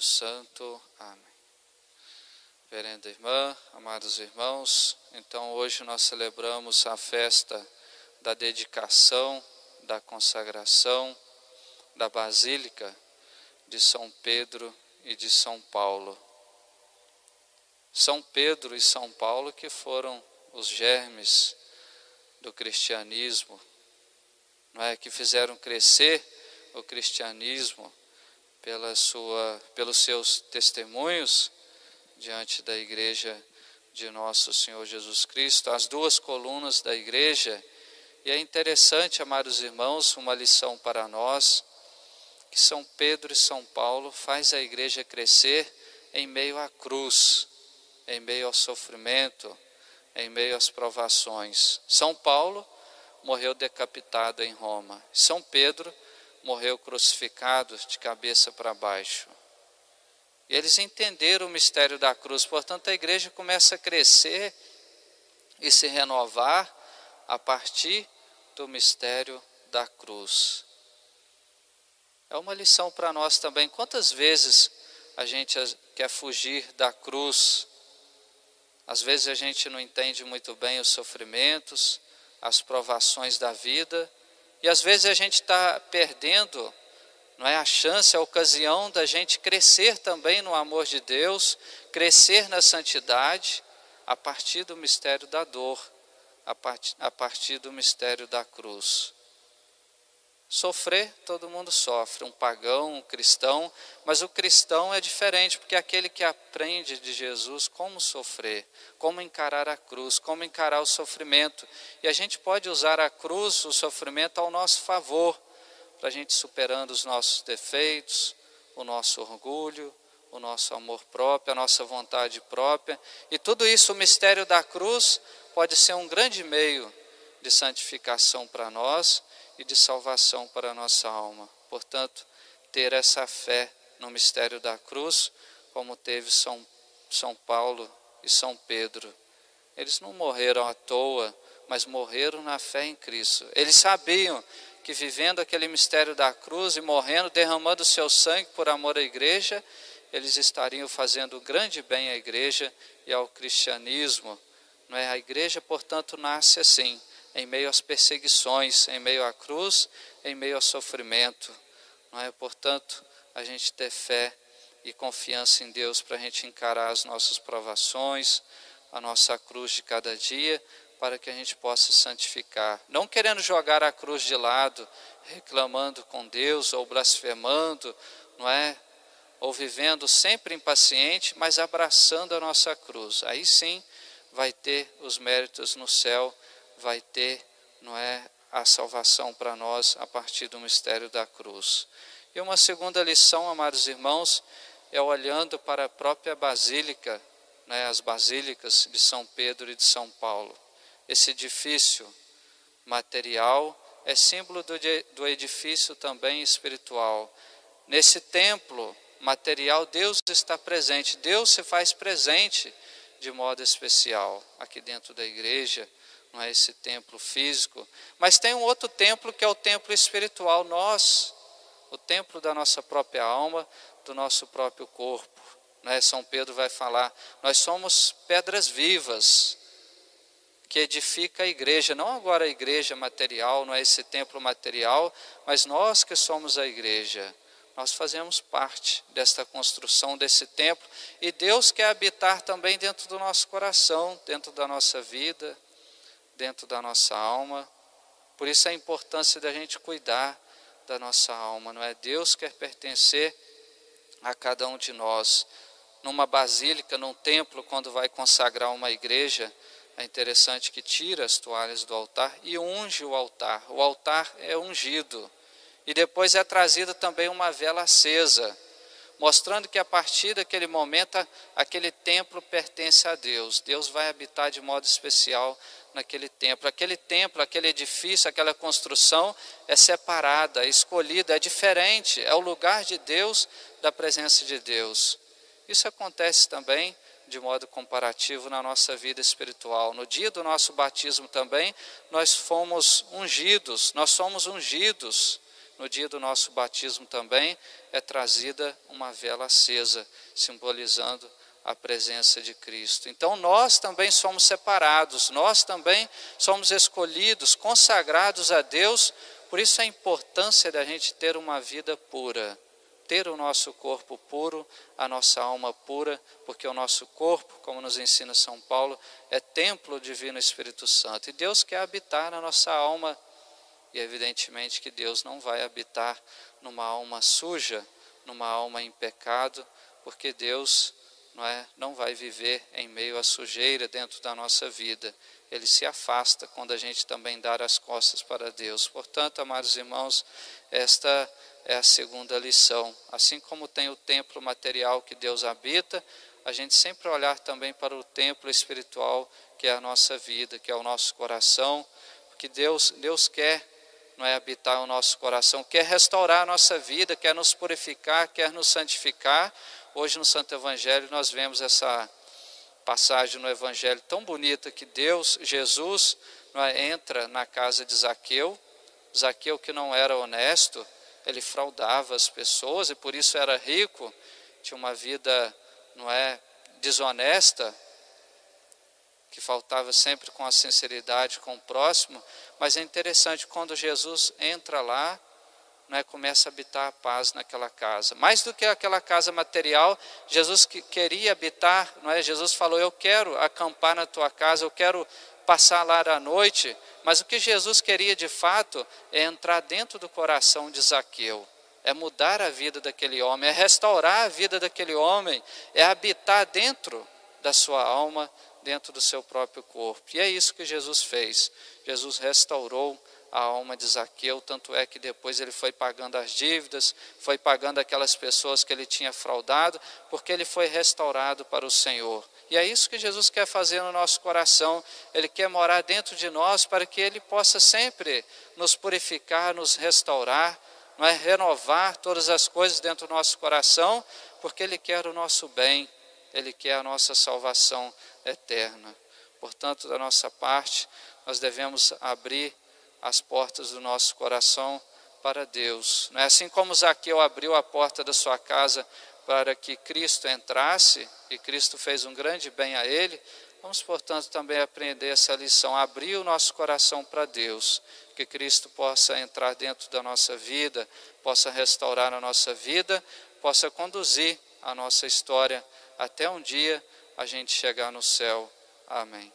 Santo. Amém. Reverenda irmã, amados irmãos, então hoje nós celebramos a festa da dedicação, da consagração da Basílica de São Pedro e de São Paulo. São Pedro e São Paulo que foram os germes do cristianismo, não é que fizeram crescer o cristianismo pela sua, pelos seus testemunhos diante da igreja de nosso Senhor Jesus Cristo, as duas colunas da igreja. E é interessante, amados irmãos, uma lição para nós, que São Pedro e São Paulo faz a igreja crescer em meio à cruz, em meio ao sofrimento, em meio às provações. São Paulo morreu decapitado em Roma. São Pedro morreu crucificado de cabeça para baixo. E eles entenderam o mistério da cruz, portanto, a igreja começa a crescer e se renovar a partir do mistério da cruz. É uma lição para nós também. Quantas vezes a gente quer fugir da cruz? Às vezes a gente não entende muito bem os sofrimentos, as provações da vida e às vezes a gente está perdendo não é a chance, a ocasião da gente crescer também no amor de Deus, crescer na santidade, a partir do mistério da dor, a partir, a partir do mistério da cruz. Sofrer, todo mundo sofre, um pagão, um cristão, mas o cristão é diferente, porque é aquele que aprende de Jesus como sofrer, como encarar a cruz, como encarar o sofrimento. E a gente pode usar a cruz, o sofrimento, ao nosso favor, para a gente superando os nossos defeitos, o nosso orgulho, o nosso amor próprio, a nossa vontade própria. E tudo isso, o mistério da cruz, pode ser um grande meio de santificação para nós e de salvação para a nossa alma. Portanto, ter essa fé no mistério da cruz, como teve São, São Paulo e São Pedro. Eles não morreram à toa, mas morreram na fé em Cristo. Eles sabiam que vivendo aquele mistério da cruz e morrendo, derramando seu sangue por amor à igreja, eles estariam fazendo grande bem à igreja e ao cristianismo. Não é? A igreja, portanto, nasce assim, em meio às perseguições, em meio à cruz, em meio ao sofrimento. Não é? Portanto, a gente ter fé e confiança em Deus para a gente encarar as nossas provações, a nossa cruz de cada dia, para que a gente possa santificar. Não querendo jogar a cruz de lado, reclamando com Deus ou blasfemando, não é? Ou vivendo sempre impaciente, mas abraçando a nossa cruz. Aí sim vai ter os méritos no céu vai ter, não é, a salvação para nós a partir do mistério da cruz. E uma segunda lição, amados irmãos, é olhando para a própria basílica, né, as basílicas de São Pedro e de São Paulo. Esse edifício material é símbolo do, do edifício também espiritual. Nesse templo material, Deus está presente, Deus se faz presente de modo especial aqui dentro da igreja não é esse templo físico, mas tem um outro templo que é o templo espiritual, nós, o templo da nossa própria alma, do nosso próprio corpo. Não é? São Pedro vai falar, nós somos pedras vivas que edifica a igreja, não agora a igreja material, não é esse templo material, mas nós que somos a igreja. Nós fazemos parte desta construção desse templo e Deus quer habitar também dentro do nosso coração, dentro da nossa vida, dentro da nossa alma. Por isso a importância da gente cuidar da nossa alma, não é? Deus quer pertencer a cada um de nós. Numa basílica, num templo, quando vai consagrar uma igreja, é interessante que tira as toalhas do altar e unge o altar. O altar é ungido. E depois é trazida também uma vela acesa, mostrando que a partir daquele momento aquele templo pertence a Deus. Deus vai habitar de modo especial naquele templo. Aquele templo, aquele edifício, aquela construção é separada, é escolhida, é diferente, é o lugar de Deus, da presença de Deus. Isso acontece também de modo comparativo na nossa vida espiritual. No dia do nosso batismo também, nós fomos ungidos, nós somos ungidos no dia do nosso batismo também, é trazida uma vela acesa, simbolizando a presença de Cristo. Então nós também somos separados, nós também somos escolhidos, consagrados a Deus, por isso a importância da gente ter uma vida pura, ter o nosso corpo puro, a nossa alma pura, porque o nosso corpo, como nos ensina São Paulo, é templo divino Espírito Santo. E Deus quer habitar na nossa alma, e evidentemente que Deus não vai habitar numa alma suja, numa alma em pecado, porque Deus não, é, não vai viver em meio à sujeira dentro da nossa vida. Ele se afasta quando a gente também dá as costas para Deus. Portanto, amados irmãos, esta é a segunda lição. Assim como tem o templo material que Deus habita, a gente sempre olhar também para o templo espiritual que é a nossa vida, que é o nosso coração, que Deus, Deus quer não é habitar o nosso coração, quer restaurar a nossa vida, quer nos purificar, quer nos santificar, Hoje no Santo Evangelho nós vemos essa passagem no Evangelho tão bonita que Deus, Jesus, é, entra na casa de Zaqueu. Zaqueu que não era honesto, ele fraudava as pessoas e por isso era rico, tinha uma vida, não é, desonesta, que faltava sempre com a sinceridade com o próximo, mas é interessante quando Jesus entra lá, né, começa a habitar a paz naquela casa. Mais do que aquela casa material, Jesus queria habitar, não é? Jesus falou: Eu quero acampar na tua casa, eu quero passar lá à noite. Mas o que Jesus queria de fato é entrar dentro do coração de Zaqueu, é mudar a vida daquele homem, é restaurar a vida daquele homem, é habitar dentro da sua alma, dentro do seu próprio corpo. E é isso que Jesus fez. Jesus restaurou a alma de Zaqueu, tanto é que depois ele foi pagando as dívidas, foi pagando aquelas pessoas que ele tinha fraudado, porque ele foi restaurado para o Senhor. E é isso que Jesus quer fazer no nosso coração, ele quer morar dentro de nós para que ele possa sempre nos purificar, nos restaurar, não é renovar todas as coisas dentro do nosso coração, porque ele quer o nosso bem, ele quer a nossa salvação eterna. Portanto, da nossa parte, nós devemos abrir as portas do nosso coração para Deus. Não é assim como Zaqueu abriu a porta da sua casa para que Cristo entrasse, e Cristo fez um grande bem a ele, vamos, portanto, também aprender essa lição, abrir o nosso coração para Deus, que Cristo possa entrar dentro da nossa vida, possa restaurar a nossa vida, possa conduzir a nossa história até um dia a gente chegar no céu. Amém.